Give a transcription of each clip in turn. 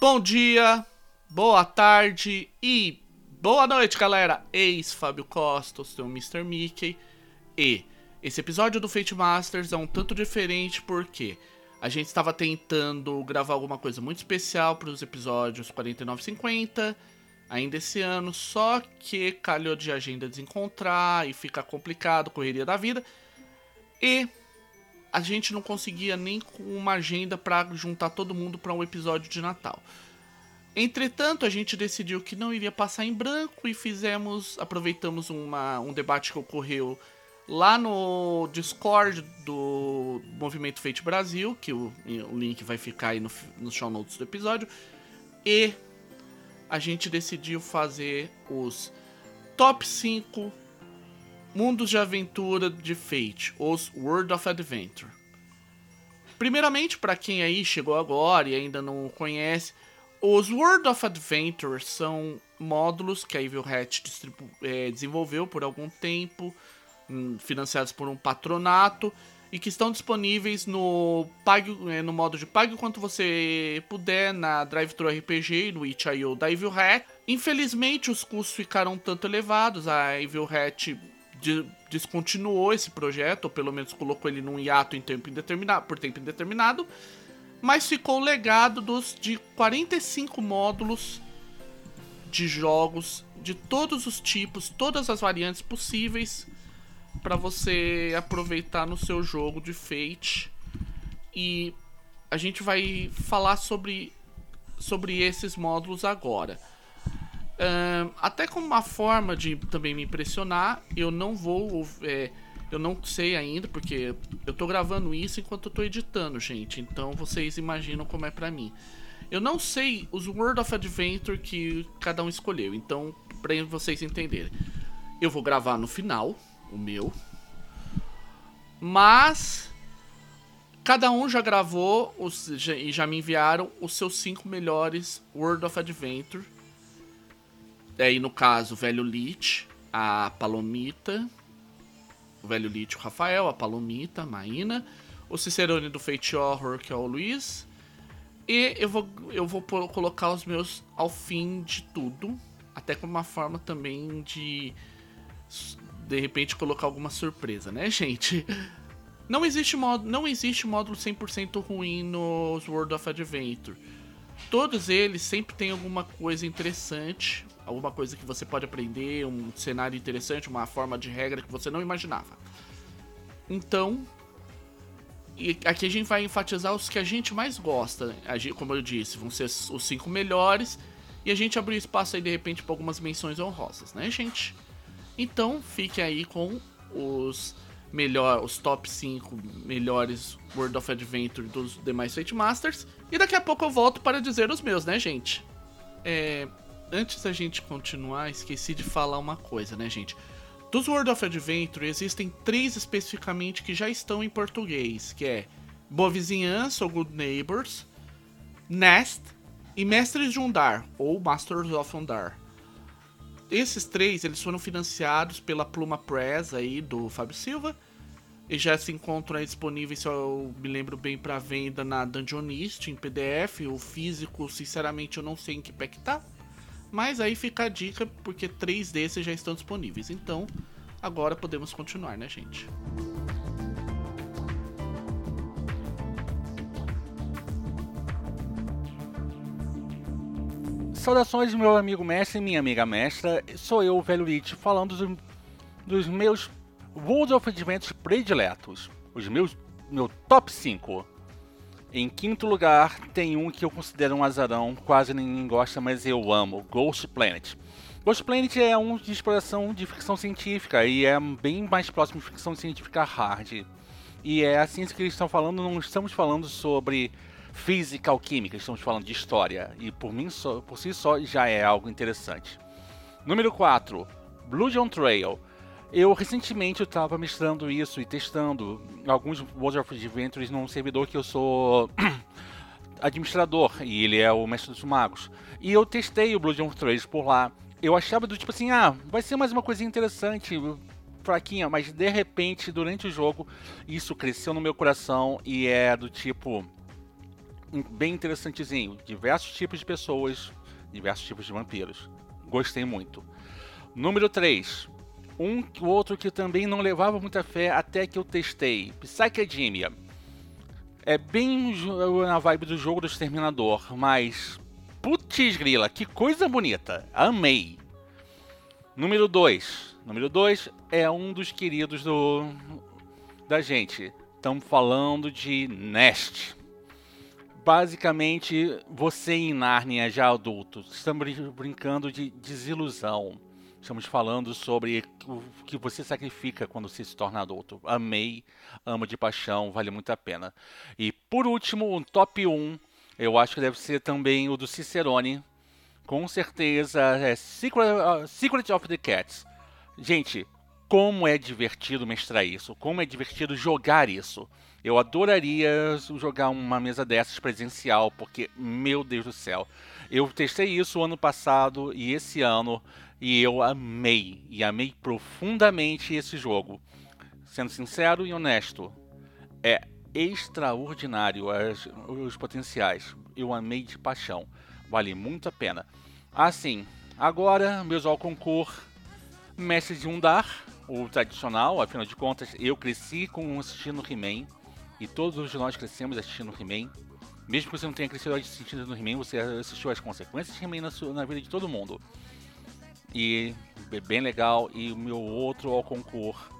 Bom dia, boa tarde e boa noite, galera. Ex Fábio Costa, seu Mr. Mickey. E esse episódio do Fate Masters é um tanto diferente porque a gente estava tentando gravar alguma coisa muito especial para os episódios 49 e 50 ainda esse ano, só que calhou de agenda desencontrar e fica complicado, correria da vida. E a gente não conseguia nem com uma agenda para juntar todo mundo para um episódio de Natal. Entretanto, a gente decidiu que não iria passar em branco e fizemos, aproveitamos uma, um debate que ocorreu lá no Discord do Movimento Fate Brasil, que o, o link vai ficar aí no, no show notes do episódio, e a gente decidiu fazer os top 5 mundos de aventura de Fate, os World of Adventure. Primeiramente, para quem aí chegou agora e ainda não conhece, os World of Adventure são módulos que a Evil Hat é, desenvolveu por algum tempo, hum, financiados por um patronato e que estão disponíveis no pague, é, no modo de pague quanto você puder na Drive-Thru RPG e no itch.io da Evil Hat. Infelizmente os custos ficaram tanto elevados, a Evil Hat descontinuou esse projeto, ou pelo menos colocou ele num hiato em tempo indeterminado, por tempo indeterminado, mas ficou o legado dos de 45 módulos de jogos de todos os tipos, todas as variantes possíveis para você aproveitar no seu jogo de Fate. E a gente vai falar sobre, sobre esses módulos agora. Uh, até como uma forma de também me impressionar, eu não vou. É, eu não sei ainda, porque eu tô gravando isso enquanto eu tô editando, gente. Então vocês imaginam como é pra mim. Eu não sei os World of Adventure que cada um escolheu. Então, pra vocês entenderem, eu vou gravar no final o meu. Mas cada um já gravou os, já, e já me enviaram os seus cinco melhores World of Adventure. Aí no caso, o Velho Lich, a Palomita, o Velho Lich, o Rafael, a Palomita, a Maína, o Cicerone do Fate Horror, que é o Luiz. E eu vou, eu vou colocar os meus ao fim de tudo. Até como uma forma também de de repente colocar alguma surpresa, né, gente? Não existe, modo, não existe módulo 100% ruim nos World of Adventure. Todos eles sempre têm alguma coisa interessante, alguma coisa que você pode aprender, um cenário interessante, uma forma de regra que você não imaginava. Então, aqui a gente vai enfatizar os que a gente mais gosta. Como eu disse, vão ser os cinco melhores. E a gente abriu espaço aí de repente para algumas menções honrosas, né, gente? Então fique aí com os melhor, os top 5 melhores World of Adventure dos demais Fate Masters. E daqui a pouco eu volto para dizer os meus, né, gente? É, antes da gente continuar, esqueci de falar uma coisa, né, gente? Dos World of Adventure existem três especificamente que já estão em português, que é Boa Vizinhança ou Good Neighbors, Nest e Mestres de Undar ou Masters of Undar esses três eles foram financiados pela Pluma Press aí do Fábio Silva e já se encontram disponíveis, se eu me lembro bem, para venda na Dungeonist em PDF. O físico, sinceramente, eu não sei em que pé que tá. Mas aí fica a dica, porque três desses já estão disponíveis. Então, agora podemos continuar, né, gente? Saudações, meu amigo mestre e minha amiga mestra. Sou eu, o Velho Lich, falando dos, dos meus World of Adventures prediletos. Os meus meu top 5. Em quinto lugar, tem um que eu considero um azarão, quase ninguém gosta, mas eu amo: Ghost Planet. Ghost Planet é um de exploração de ficção científica e é bem mais próximo de ficção científica hard. E é assim que eles estão falando, não estamos falando sobre física alquímica, estamos falando de história, e por, mim só, por si só já é algo interessante. Número 4, Blue John Trail. Eu recentemente estava mestrando isso e testando alguns World of Adventures num servidor que eu sou administrador e ele é o mestre dos magos. E eu testei o Blue John Trail por lá. Eu achava do tipo assim, ah, vai ser mais uma coisinha interessante, fraquinha, mas de repente durante o jogo isso cresceu no meu coração e é do tipo bem interessantezinho. Diversos tipos de pessoas, diversos tipos de vampiros. Gostei muito. Número 3. Um outro que também não levava muita fé até que eu testei. Psychedemia. É bem na vibe do jogo do Exterminador, mas. Putz grila, que coisa bonita. Amei. Número 2. Número 2 é um dos queridos do da gente. Estamos falando de Nest. Basicamente, você em Nárnia já adulto. Estamos brincando de desilusão. Estamos falando sobre o que você sacrifica quando você se torna adulto. Amei, amo de paixão, vale muito a pena. E por último, um top 1, eu acho que deve ser também o do Cicerone. Com certeza é Secret, uh, Secret of the Cats. Gente, como é divertido mestrar isso, como é divertido jogar isso. Eu adoraria jogar uma mesa dessas presencial, porque, meu Deus do céu, eu testei isso ano passado e esse ano e eu amei, e amei profundamente esse jogo. Sendo sincero e honesto, é extraordinário as, os potenciais. Eu amei de paixão. Vale muito a pena. Assim, agora, meus ao concurso, Mestre de Undar, o tradicional, afinal de contas, eu cresci com assistindo He-Man. E todos nós crescemos assistindo He-Man. Mesmo que você não tenha crescido assistindo no He-Man, você assistiu as consequências de He-Man na, na vida de todo mundo e é bem legal. E o meu outro ao concurso,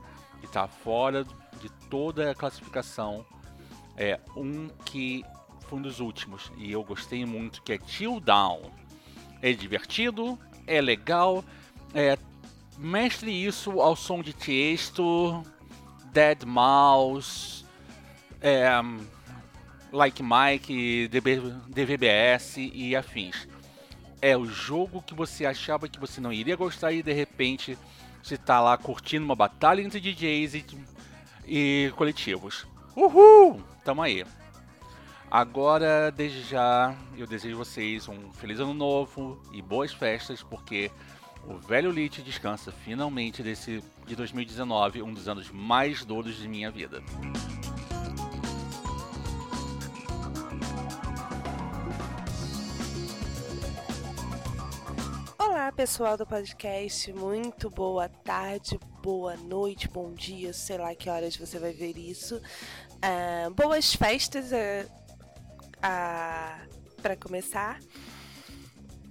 que está fora de toda a classificação, é um que foi um dos últimos e eu gostei muito, que é Till Down. É divertido, é legal, é, mestre isso ao som de Tiesto, Dead Mouse, é, Like Mike, DB, DVBS e afins é o jogo que você achava que você não iria gostar e de repente você tá lá curtindo uma batalha entre DJs e, e coletivos. Uhul! Tamo aí. Agora, desde já, eu desejo vocês um feliz ano novo e boas festas, porque o velho Lich descansa finalmente desse de 2019, um dos anos mais duros de minha vida. Pessoal do podcast. Muito boa tarde, boa noite, bom dia, sei lá que horas você vai ver isso. Uh, boas festas uh, uh, para começar.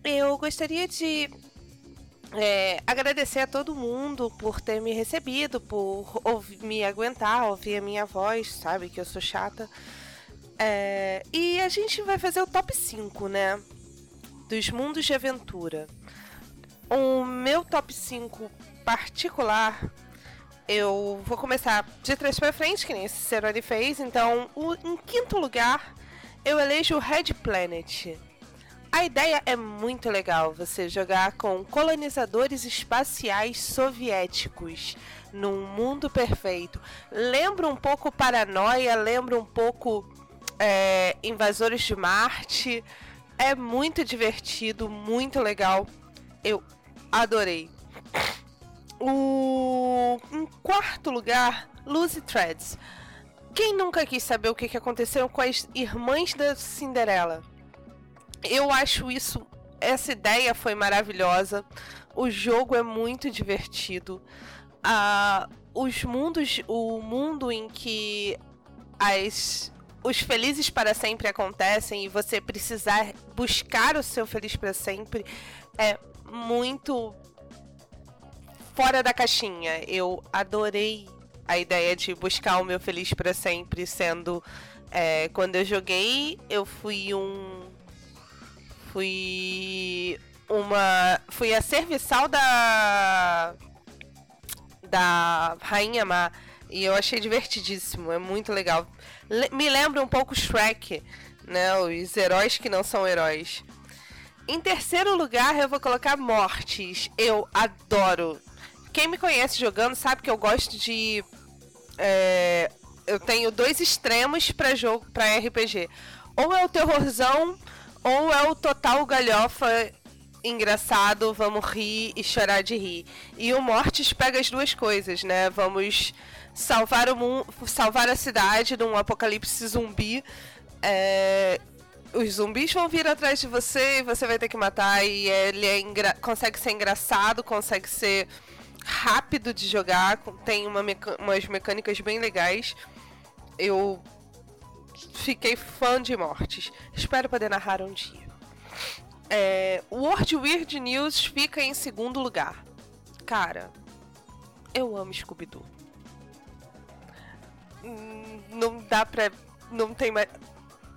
Eu gostaria de é, agradecer a todo mundo por ter me recebido, por ouvir, me aguentar, ouvir a minha voz, sabe que eu sou chata. É, e a gente vai fazer o top 5, né? Dos mundos de aventura. O meu top 5 particular, eu vou começar de trás para frente, que nem esse Ceroni fez. Então, o, em quinto lugar, eu elejo o Red Planet. A ideia é muito legal, você jogar com colonizadores espaciais soviéticos num mundo perfeito. Lembra um pouco Paranoia, lembra um pouco é, Invasores de Marte. É muito divertido, muito legal. Eu adorei. O... Em quarto lugar, Lucy Threads. Quem nunca quis saber o que aconteceu com as irmãs da Cinderela? Eu acho isso. Essa ideia foi maravilhosa. O jogo é muito divertido. Ah, os mundos. O mundo em que as. Os felizes para sempre acontecem e você precisar buscar o seu feliz para sempre é muito fora da caixinha. Eu adorei a ideia de buscar o meu feliz para sempre, sendo é, quando eu joguei, eu fui um fui uma fui a serviçal da da Rainha Má e eu achei divertidíssimo, é muito legal. Le me lembra um pouco Shrek, né? Os heróis que não são heróis. Em terceiro lugar, eu vou colocar Mortes. Eu adoro. Quem me conhece jogando sabe que eu gosto de. É, eu tenho dois extremos para jogo, para RPG. Ou é o terrorzão, ou é o total galhofa engraçado, vamos rir e chorar de rir. E o Mortes pega as duas coisas, né? Vamos salvar o mundo, salvar a cidade de um apocalipse zumbi. É, os zumbis vão vir atrás de você e você vai ter que matar. E ele é consegue ser engraçado, consegue ser rápido de jogar, tem uma meca... umas mecânicas bem legais. Eu fiquei fã de mortes. Espero poder narrar um dia. É... World Weird News fica em segundo lugar. Cara, eu amo Scooby-Doo. Hum, não dá pra. Não tem mais.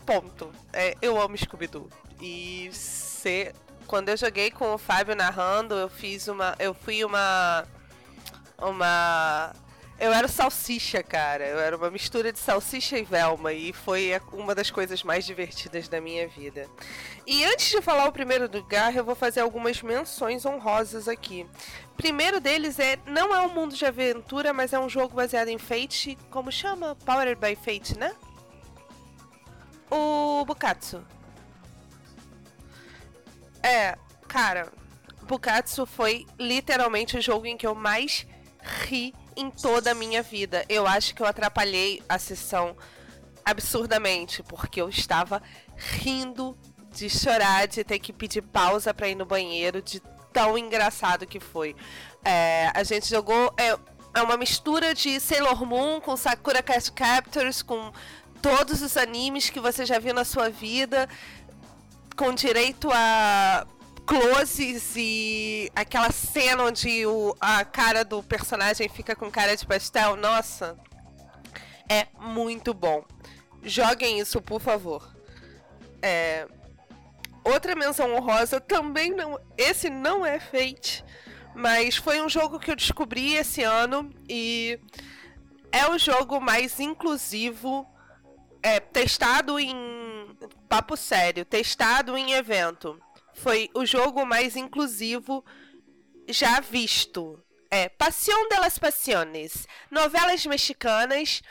Ponto. É, eu amo Scooby-Doo. E se, quando eu joguei com o Fábio narrando, eu fiz uma. Eu fui uma. Uma. Eu era salsicha, cara. Eu era uma mistura de salsicha e Velma. E foi uma das coisas mais divertidas da minha vida. E antes de falar o primeiro lugar, eu vou fazer algumas menções honrosas aqui. Primeiro deles é. Não é um mundo de aventura, mas é um jogo baseado em Fate. Como chama? Powered by Fate, né? O Bukatsu. É, cara, Bukatsu foi literalmente o jogo em que eu mais ri em toda a minha vida. Eu acho que eu atrapalhei a sessão absurdamente, porque eu estava rindo de chorar, de ter que pedir pausa para ir no banheiro, de tão engraçado que foi. É, a gente jogou. É, é uma mistura de Sailor Moon com Sakura Cast Captors, com todos os animes que você já viu na sua vida, com direito a closes e aquela cena onde o, a cara do personagem fica com cara de pastel. Nossa, é muito bom. Joguem isso, por favor. É... Outra menção honrosa também não. Esse não é Fate, mas foi um jogo que eu descobri esse ano e é o jogo mais inclusivo é, testado em. Papo sério, testado em evento. Foi o jogo mais inclusivo já visto. É Pasión de las. Novelas mexicanas.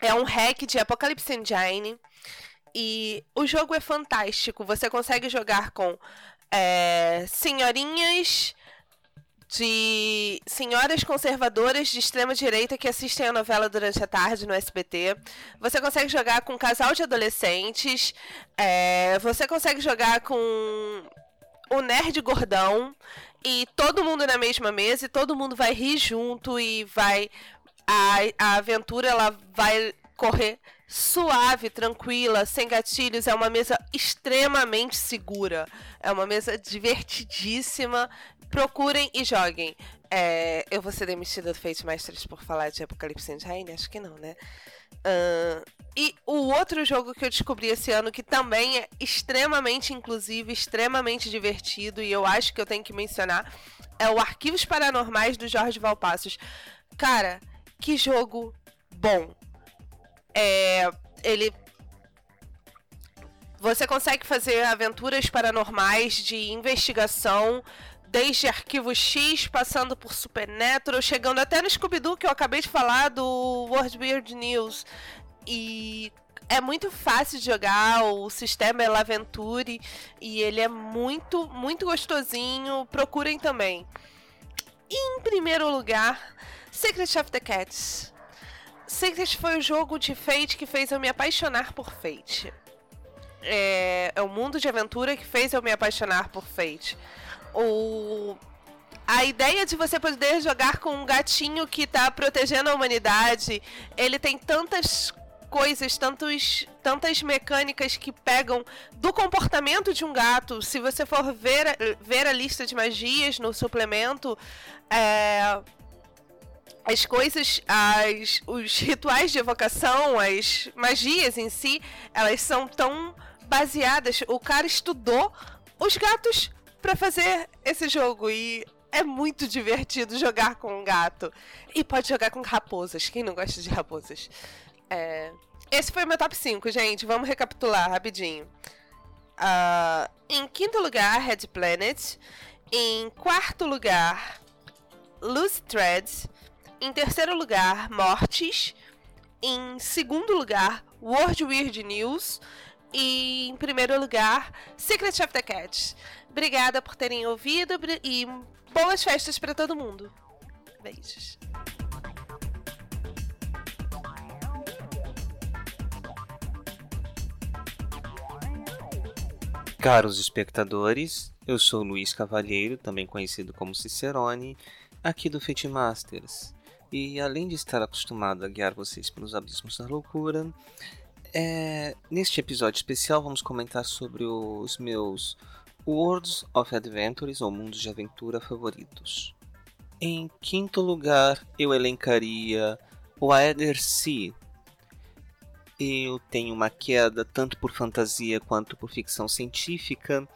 É um hack de Apocalypse Engine. E o jogo é fantástico. Você consegue jogar com é, senhorinhas de senhoras conservadoras de extrema direita que assistem a novela durante a tarde no SBT. Você consegue jogar com um casal de adolescentes. É, você consegue jogar com o nerd gordão e todo mundo na mesma mesa e todo mundo vai rir junto e vai a, a aventura ela vai correr suave, tranquila, sem gatilhos. É uma mesa extremamente segura. É uma mesa divertidíssima procurem e joguem. É, eu vou ser demitida do Fate Masters por falar de Apocalipse Engine? Acho que não, né? Uh, e o outro jogo que eu descobri esse ano, que também é extremamente inclusivo, extremamente divertido, e eu acho que eu tenho que mencionar, é o Arquivos Paranormais do Jorge Valpassos. Cara, que jogo bom. É, ele você consegue fazer aventuras paranormais de investigação desde Arquivo X, passando por Supernatural, chegando até no Scooby-Doo, que eu acabei de falar, do World Weird News. E é muito fácil de jogar, o sistema é Laventure e ele é muito, muito gostosinho. Procurem também. Em primeiro lugar, Secret of the Cats. Secret foi o jogo de Fate que fez eu me apaixonar por Fate. É, é o mundo de aventura que fez eu me apaixonar por Fate o a ideia de você poder jogar com um gatinho que está protegendo a humanidade, ele tem tantas coisas, tantos, tantas mecânicas que pegam do comportamento de um gato. Se você for ver, ver a lista de magias no suplemento, é, as coisas, as, os rituais de evocação, as magias em si, elas são tão baseadas. O cara estudou os gatos para fazer esse jogo e é muito divertido jogar com um gato. E pode jogar com raposas. Quem não gosta de raposas? É... Esse foi o meu top 5, gente. Vamos recapitular rapidinho. Uh, em quinto lugar, Red Planet. Em quarto lugar, Loose Threads. Em terceiro lugar, Mortis. Em segundo lugar, World Weird News. E em primeiro lugar, Secret of the Cat. Obrigada por terem ouvido e boas festas para todo mundo. Beijos. Caros espectadores, eu sou Luiz Cavalheiro, também conhecido como Cicerone, aqui do Fate Masters. E além de estar acostumado a guiar vocês pelos abismos da loucura, é... neste episódio especial vamos comentar sobre os meus Worlds of Adventures ou mundos de aventura favoritos. Em quinto lugar, eu elencaria o Aether Sea. Eu tenho uma queda tanto por fantasia quanto por ficção científica,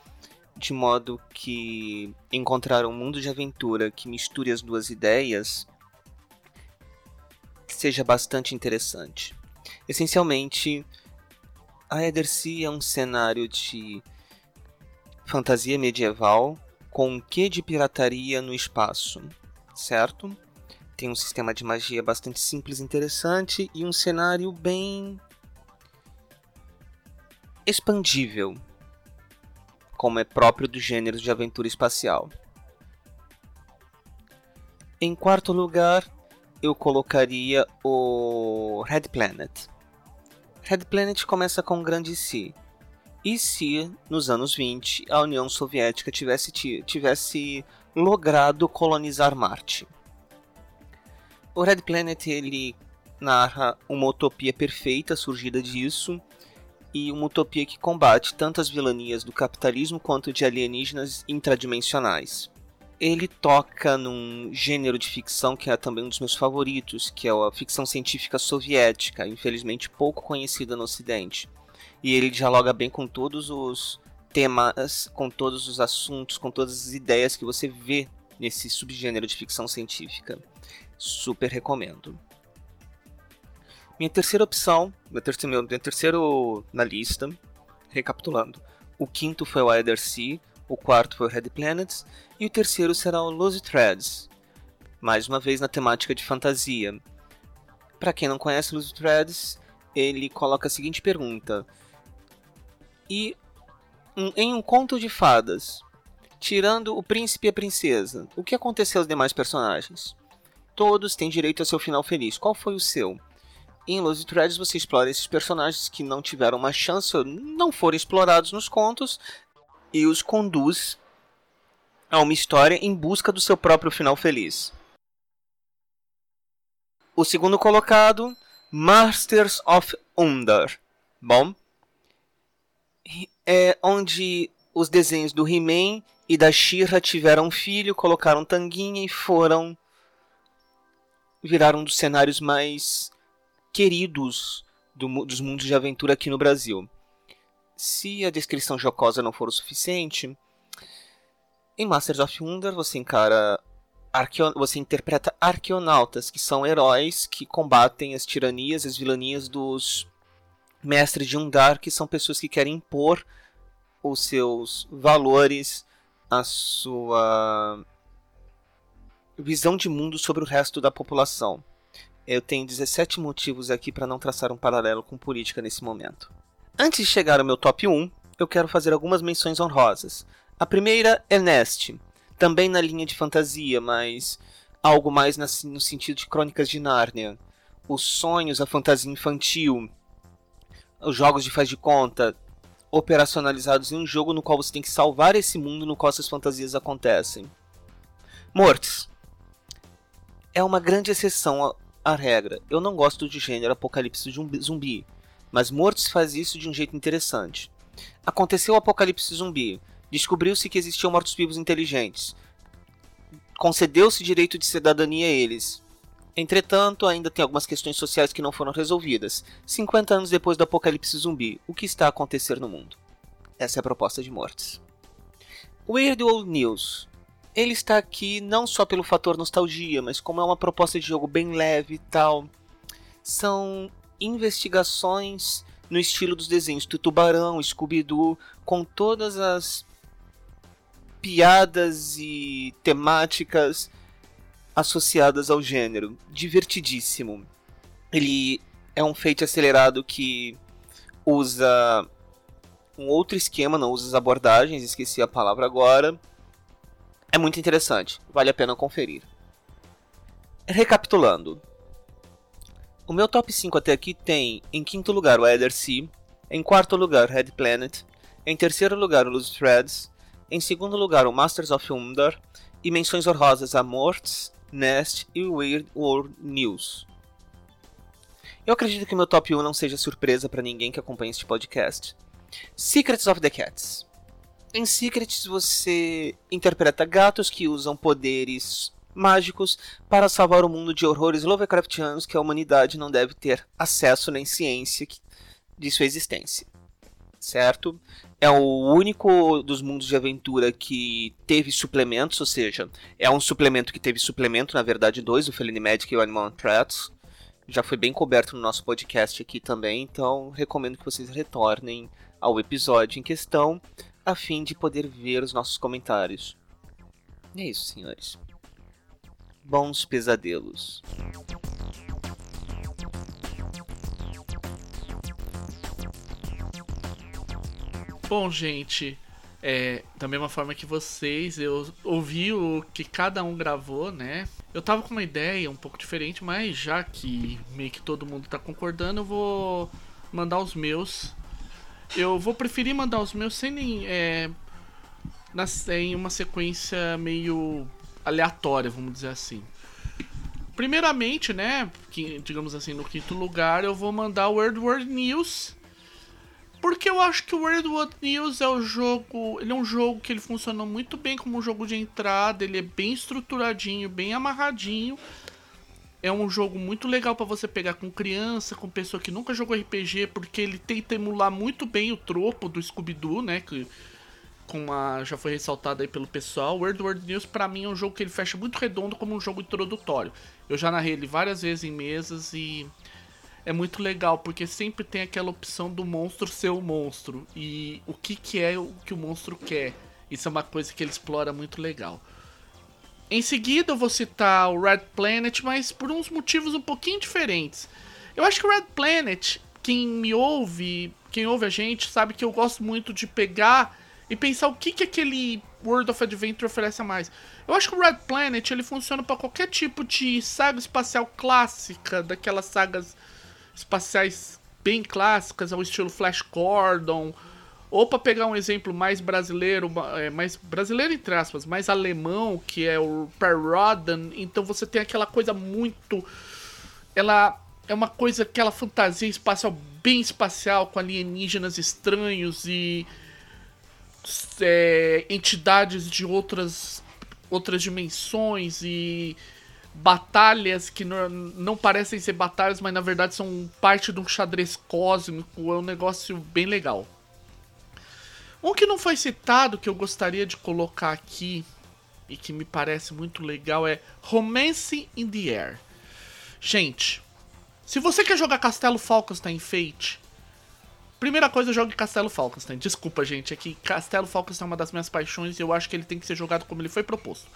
de modo que encontrar um mundo de aventura que misture as duas ideias seja bastante interessante. Essencialmente, a Sea é um cenário de fantasia medieval com um quê de pirataria no espaço, certo? Tem um sistema de magia bastante simples e interessante e um cenário bem expandível, como é próprio do gênero de aventura espacial. Em quarto lugar, eu colocaria o Red Planet. Red Planet começa com um grande si, e se, nos anos 20, a União Soviética tivesse, tivesse logrado colonizar Marte? O Red Planet ele narra uma utopia perfeita surgida disso e uma utopia que combate tanto as vilanias do capitalismo quanto de alienígenas intradimensionais. Ele toca num gênero de ficção que é também um dos meus favoritos, que é a ficção científica soviética, infelizmente pouco conhecida no Ocidente e ele dialoga bem com todos os temas, com todos os assuntos, com todas as ideias que você vê nesse subgênero de ficção científica. Super recomendo. Minha terceira opção, meu terceiro, meu, terceiro na lista, recapitulando. O quinto foi o Either Sea, o quarto foi o Red Planets e o terceiro será o Lost Threads, mais uma vez na temática de fantasia. Para quem não conhece Lost Threads, ele coloca a seguinte pergunta: e um, em um conto de fadas, tirando o príncipe e a princesa, o que aconteceu aos demais personagens? Todos têm direito a seu final feliz. Qual foi o seu? Em Lost Threads você explora esses personagens que não tiveram uma chance ou não foram explorados nos contos e os conduz a uma história em busca do seu próprio final feliz. O segundo colocado, Masters of Undar. Bom, é onde os desenhos do He-Man e da She-Ra tiveram um filho, colocaram tanguinha e foram viraram um dos cenários mais queridos do, dos mundos de aventura aqui no Brasil. Se a descrição jocosa não for o suficiente, em Masters of Wonder você encara arqueo, você interpreta arqueonautas, que são heróis que combatem as tiranias, as vilanias dos mestres de Undar, que são pessoas que querem impor os seus valores, a sua visão de mundo sobre o resto da população. Eu tenho 17 motivos aqui para não traçar um paralelo com política nesse momento. Antes de chegar ao meu top 1, eu quero fazer algumas menções honrosas. A primeira é Nest, também na linha de fantasia, mas algo mais no sentido de Crônicas de Nárnia. Os sonhos, a fantasia infantil, os jogos de faz de conta operacionalizados em um jogo no qual você tem que salvar esse mundo no qual essas fantasias acontecem. Mortes. É uma grande exceção à regra. Eu não gosto de gênero apocalipse zumbi, mas Mortes faz isso de um jeito interessante. Aconteceu o apocalipse zumbi. Descobriu-se que existiam mortos-vivos inteligentes. Concedeu-se direito de cidadania a eles. Entretanto, ainda tem algumas questões sociais que não foram resolvidas. 50 anos depois do apocalipse zumbi, o que está a acontecer no mundo? Essa é a proposta de Mortes. Weird Old News. Ele está aqui não só pelo fator nostalgia, mas como é uma proposta de jogo bem leve e tal. São investigações no estilo dos desenhos do Tubarão, Scooby-Doo, com todas as piadas e temáticas associadas ao gênero. Divertidíssimo. Ele é um feito acelerado que usa um outro esquema, não usa as abordagens, esqueci a palavra agora. É muito interessante, vale a pena conferir. Recapitulando. O meu top 5 até aqui tem em quinto lugar o Ether Sea, em quarto lugar Red Planet, Em terceiro lugar, o Loose Threads. Em segundo lugar, o Masters of Undar. E menções honrosas a Morts, Nest e Weird World News. Eu acredito que meu top 1 não seja surpresa para ninguém que acompanha este podcast. Secrets of the Cats. Em Secrets você interpreta gatos que usam poderes mágicos para salvar o mundo de horrores Lovecraftianos que a humanidade não deve ter acesso nem ciência de sua existência. Certo? É o único dos mundos de aventura que teve suplementos, ou seja, é um suplemento que teve suplemento, na verdade, dois, o Feline Magic e o Animal Threats. Já foi bem coberto no nosso podcast aqui também, então recomendo que vocês retornem ao episódio em questão a fim de poder ver os nossos comentários. E é isso, senhores. Bons pesadelos. Bom, gente, é, da mesma forma que vocês, eu ouvi o que cada um gravou, né? Eu tava com uma ideia um pouco diferente, mas já que meio que todo mundo tá concordando, eu vou mandar os meus eu vou preferir mandar os meus sem nem. É, na, em uma sequência meio aleatória, vamos dizer assim. Primeiramente, né, que, digamos assim, no quinto lugar, eu vou mandar o World War News. Porque eu acho que o World War News é o jogo. Ele é um jogo que ele funciona muito bem como um jogo de entrada, ele é bem estruturadinho, bem amarradinho é um jogo muito legal para você pegar com criança, com pessoa que nunca jogou RPG, porque ele tenta emular muito bem o tropo do Scooby-Doo, né? Que já foi ressaltado aí pelo pessoal. World War News para mim é um jogo que ele fecha muito redondo como um jogo introdutório. Eu já narrei ele várias vezes em mesas e é muito legal porque sempre tem aquela opção do monstro ser o monstro e o que que é o que o monstro quer. Isso é uma coisa que ele explora muito legal. Em seguida eu vou citar o Red Planet, mas por uns motivos um pouquinho diferentes. Eu acho que o Red Planet, quem me ouve, quem ouve a gente, sabe que eu gosto muito de pegar e pensar o que, que aquele World of Adventure oferece a mais. Eu acho que o Red Planet ele funciona para qualquer tipo de saga espacial clássica, daquelas sagas espaciais bem clássicas, ao estilo Flash Gordon, ou para pegar um exemplo mais brasileiro, é, mais brasileiro entre aspas, mais alemão, que é o Per Roden, então você tem aquela coisa muito. Ela é uma coisa, aquela fantasia espacial bem espacial, com alienígenas estranhos e é, entidades de outras, outras dimensões e batalhas que não, não, parecem ser batalhas, mas na verdade são parte de um xadrez cósmico. É um negócio bem legal. Um que não foi citado, que eu gostaria de colocar aqui, e que me parece muito legal, é Romance in the Air. Gente, se você quer jogar Castelo Falkenstein Fate, primeira coisa, jogue Castelo Falkenstein. Desculpa, gente, é que Castelo Falkenstein é uma das minhas paixões e eu acho que ele tem que ser jogado como ele foi proposto.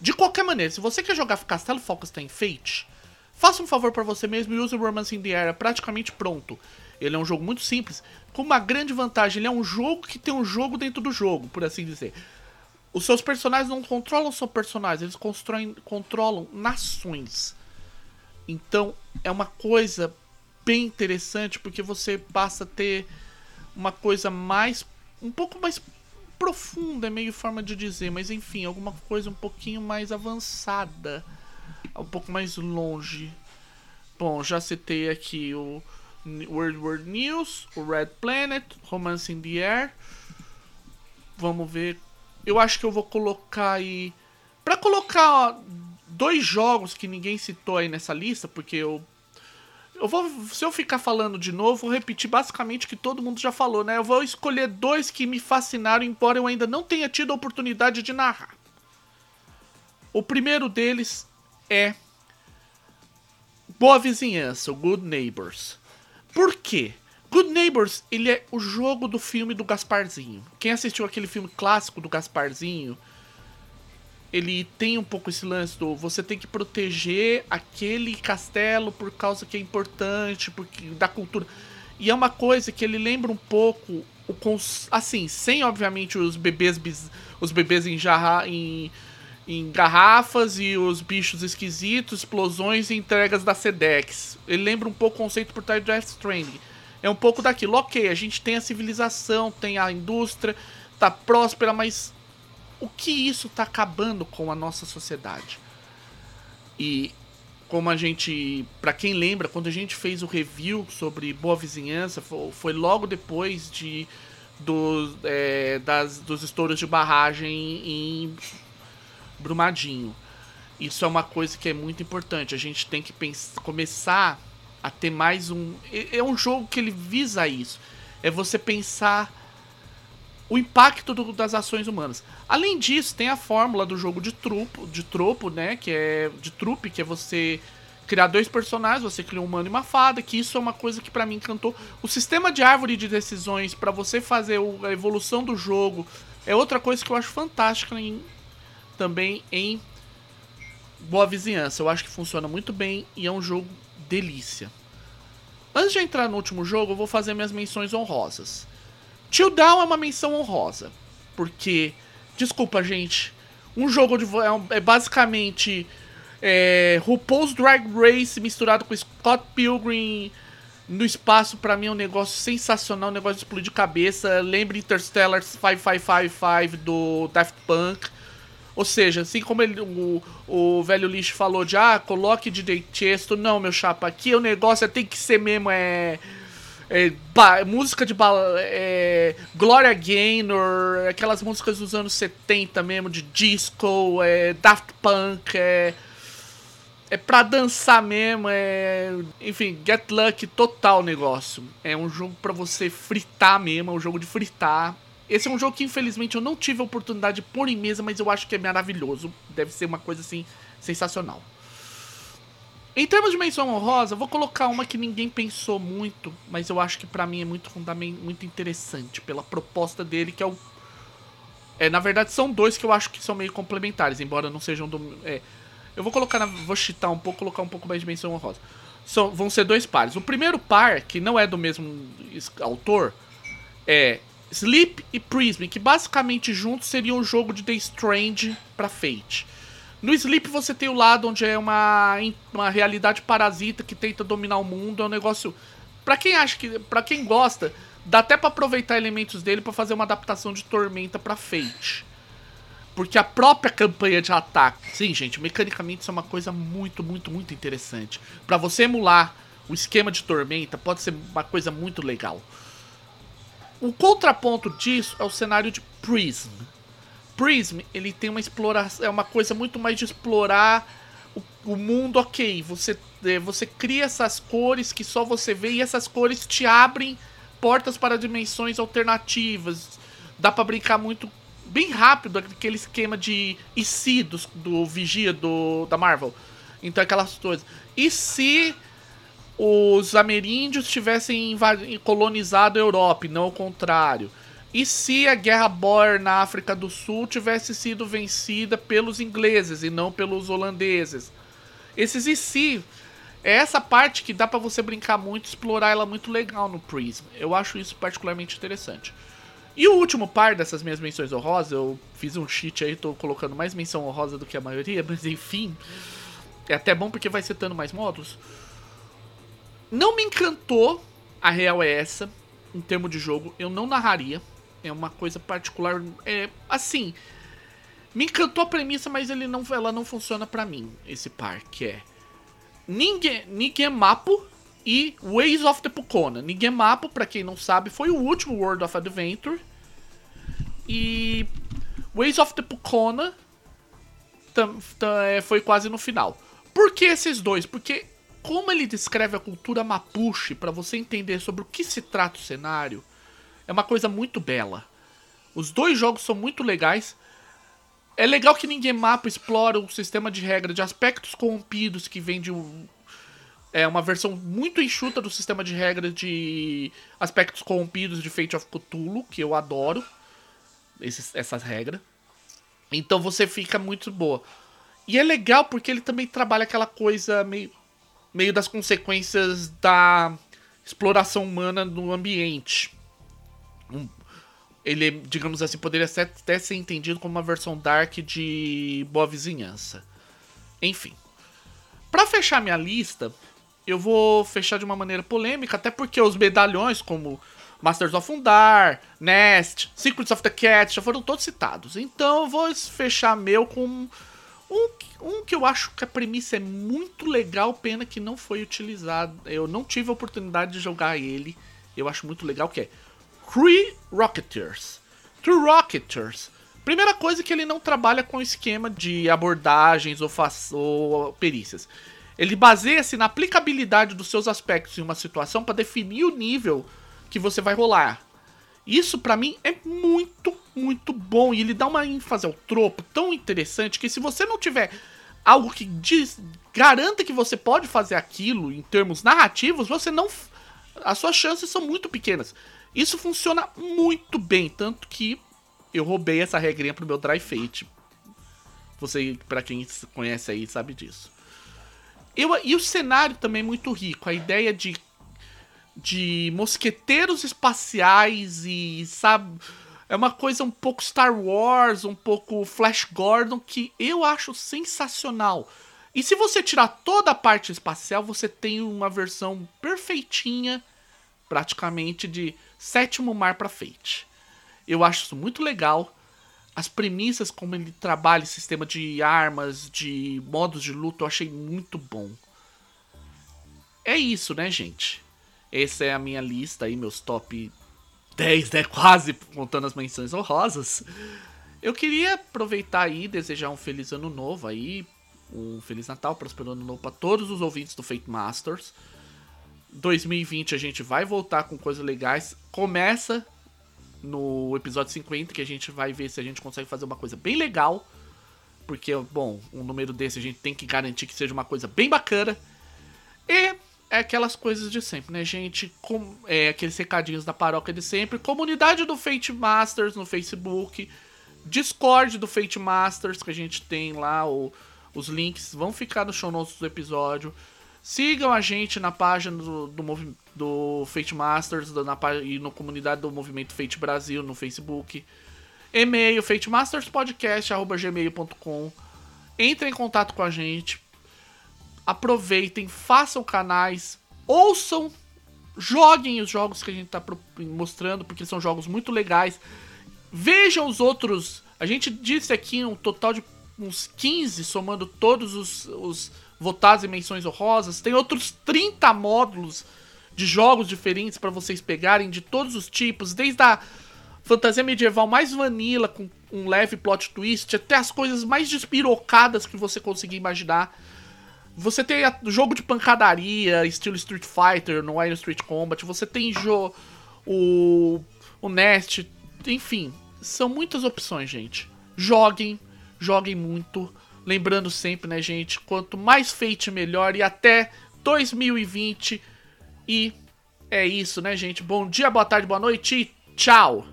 De qualquer maneira, se você quer jogar Castelo Falkenstein Fate, faça um favor para você mesmo e use o Romance in the Air, é praticamente pronto. Ele é um jogo muito simples, com uma grande vantagem. Ele é um jogo que tem um jogo dentro do jogo, por assim dizer. Os seus personagens não controlam só personagens, eles constroem, controlam nações. Então é uma coisa bem interessante porque você passa a ter uma coisa mais. um pouco mais profunda, é meio forma de dizer, mas enfim, alguma coisa um pouquinho mais avançada, um pouco mais longe. Bom, já citei aqui o World World News, o Red Planet, Romance in the Air. Vamos ver. Eu acho que eu vou colocar aí. Pra colocar ó, dois jogos que ninguém citou aí nessa lista, porque eu. Eu vou. Se eu ficar falando de novo, vou repetir basicamente o que todo mundo já falou, né? Eu vou escolher dois que me fascinaram, embora eu ainda não tenha tido a oportunidade de narrar. O primeiro deles é Boa Vizinhança, o Good Neighbors. Por quê? Good Neighbors, ele é o jogo do filme do Gasparzinho. Quem assistiu aquele filme clássico do Gasparzinho, ele tem um pouco esse lance do você tem que proteger aquele castelo por causa que é importante, porque da cultura. E é uma coisa que ele lembra um pouco o assim, sem obviamente os bebês os bebês em jarra em em garrafas e os bichos esquisitos, explosões e entregas da Sedex. Ele lembra um pouco o conceito por trás de Death Stranding. é um pouco daquilo. Ok, a gente tem a civilização, tem a indústria, tá próspera, mas o que isso tá acabando com a nossa sociedade? E como a gente, para quem lembra, quando a gente fez o review sobre Boa Vizinhança, foi, logo depois de dos, é, das, dos estouros de barragem em Brumadinho. Isso é uma coisa que é muito importante. A gente tem que pensar, começar a ter mais um. É um jogo que ele visa isso. É você pensar o impacto do, das ações humanas. Além disso, tem a fórmula do jogo de trupo, de tropo, né? Que é de trupe, que é você criar dois personagens, você cria um humano e uma fada, que isso é uma coisa que para mim encantou. O sistema de árvore de decisões para você fazer a evolução do jogo é outra coisa que eu acho fantástica em, também em Boa Vizinhança. Eu acho que funciona muito bem e é um jogo delícia. Antes de entrar no último jogo, eu vou fazer minhas menções honrosas. Till Down é uma menção honrosa, porque, desculpa gente, um jogo de é, é basicamente é, RuPaul's Drag Race misturado com Scott Pilgrim no espaço, para mim é um negócio sensacional, um negócio de explodir cabeça. Lembra Interstellar 5555 do Daft Punk. Ou seja, assim como ele, o, o velho lixo falou de ah, coloque de Chesto, não, meu chapa, aqui o negócio é, tem que ser mesmo, é. É ba, música de é, Gloria Gaynor, aquelas músicas dos anos 70 mesmo, de disco, é, Daft Punk, é. É pra dançar mesmo, é. Enfim, Get Lucky total negócio. É um jogo para você fritar mesmo, é um jogo de fritar. Esse é um jogo que infelizmente eu não tive a oportunidade de pôr em mesa, mas eu acho que é maravilhoso. Deve ser uma coisa assim sensacional. Em termos de menção honrosa, vou colocar uma que ninguém pensou muito, mas eu acho que para mim é muito muito interessante pela proposta dele, que é o é, na verdade são dois que eu acho que são meio complementares, embora não sejam do é, eu vou colocar na, vou chitar um pouco, colocar um pouco mais de menção honrosa. São, vão ser dois pares. O primeiro par, que não é do mesmo autor, é Sleep e Prism, que basicamente juntos seriam um jogo de The Strange para Fate. No Sleep você tem o lado onde é uma, uma realidade parasita que tenta dominar o mundo, é um negócio para quem acha que, para quem gosta, dá até para aproveitar elementos dele para fazer uma adaptação de Tormenta para Fate. Porque a própria campanha de ataque, sim, gente, mecanicamente isso é uma coisa muito, muito, muito interessante. Para você emular o esquema de Tormenta, pode ser uma coisa muito legal. O contraponto disso é o cenário de Prism. Prism, ele tem uma exploração, é uma coisa muito mais de explorar o, o mundo, ok. Você, é, você cria essas cores que só você vê e essas cores te abrem portas para dimensões alternativas. Dá para brincar muito bem rápido aquele esquema de e se do, do Vigia do, da Marvel. Então aquelas coisas. E se os ameríndios tivessem colonizado a Europa e não o contrário? E se a guerra Boer na África do Sul tivesse sido vencida pelos ingleses e não pelos holandeses? Esses e se é essa parte que dá para você brincar muito, explorar ela muito legal no Prism. Eu acho isso particularmente interessante. E o último par dessas minhas menções honrosas, eu fiz um cheat aí, tô colocando mais menção honrosa do que a maioria, mas enfim. É até bom porque vai setando mais módulos. Não me encantou, a real é essa, em termos de jogo. Eu não narraria. É uma coisa particular. É assim. Me encantou a premissa, mas ele não, ela não funciona para mim, esse par, que é. Ninguém, ninguém Mapo e Ways of the Pukona. Ninguém Mapo, para quem não sabe, foi o último World of Adventure. E Ways of the Pukona é, foi quase no final. Por que esses dois? Porque como ele descreve a cultura mapuche para você entender sobre o que se trata o cenário, é uma coisa muito bela. Os dois jogos são muito legais. É legal que ninguém mapa explora o sistema de regra de aspectos corrompidos que vem de um, é uma versão muito enxuta do sistema de regra de aspectos corrompidos de Fate of Cthulhu, que eu adoro essas regras. Então você fica muito boa. E é legal porque ele também trabalha aquela coisa meio meio das consequências da exploração humana no ambiente. Ele, digamos assim, poderia até ser entendido como uma versão dark de Boa Vizinhança. Enfim. Para fechar minha lista, eu vou fechar de uma maneira polêmica, até porque os medalhões como Masters of Undar, Nest, Secrets of the Cat já foram todos citados. Então eu vou fechar meu com um, um que eu acho que a premissa é muito legal, pena que não foi utilizado. Eu não tive a oportunidade de jogar ele. Eu acho muito legal que é Cree Rocketeers. True Rocketeers. Primeira coisa é que ele não trabalha com esquema de abordagens ou, ou perícias. Ele baseia-se na aplicabilidade dos seus aspectos em uma situação para definir o nível que você vai rolar. Isso para mim é muito, muito bom e ele dá uma ênfase ao tropo tão interessante que se você não tiver algo que diz, garanta que você pode fazer aquilo em termos narrativos, você não as suas chances são muito pequenas. Isso funciona muito bem, tanto que eu roubei essa regrinha pro meu Dry Fate. Você, para quem conhece aí, sabe disso. Eu, e o cenário também é muito rico. A ideia de de mosqueteiros espaciais e sabe é uma coisa um pouco Star Wars, um pouco Flash Gordon que eu acho sensacional. E se você tirar toda a parte espacial, você tem uma versão perfeitinha, praticamente de sétimo mar para Fate. Eu acho isso muito legal. As premissas, como ele trabalha, sistema de armas, de modos de luta, eu achei muito bom. É isso, né, gente? Essa é a minha lista aí, meus top 10, né? Quase contando as menções honrosas. Eu queria aproveitar aí e desejar um feliz ano novo aí. Um feliz Natal, próspero ano novo para todos os ouvintes do Fate Masters. 2020 a gente vai voltar com coisas legais. Começa no episódio 50, que a gente vai ver se a gente consegue fazer uma coisa bem legal. Porque, bom, um número desse a gente tem que garantir que seja uma coisa bem bacana. E é aquelas coisas de sempre, né, gente? Com, é, aqueles recadinhos da paróquia de sempre. Comunidade do Fate Masters no Facebook. Discord do Fate Masters, que a gente tem lá. O, os links vão ficar no show notes do episódio. Sigam a gente na página do, do, do Fate Masters na, e na comunidade do Movimento Fate Brasil no Facebook. E-mail fatemasterspodcast.gmail.com Entrem em contato com a gente aproveitem, façam canais, ouçam, joguem os jogos que a gente está mostrando, porque são jogos muito legais. Vejam os outros. A gente disse aqui um total de uns 15, somando todos os, os votados e menções honrosas. Tem outros 30 módulos de jogos diferentes para vocês pegarem de todos os tipos, desde a fantasia medieval mais vanilla, com um leve plot twist, até as coisas mais despirocadas que você conseguir imaginar. Você tem jogo de pancadaria, estilo Street Fighter, no Iron Street Combat. Você tem jo o, o Nest. Enfim, são muitas opções, gente. Joguem, joguem muito. Lembrando sempre, né, gente? Quanto mais Fate, melhor. E até 2020. E é isso, né, gente? Bom dia, boa tarde, boa noite e tchau!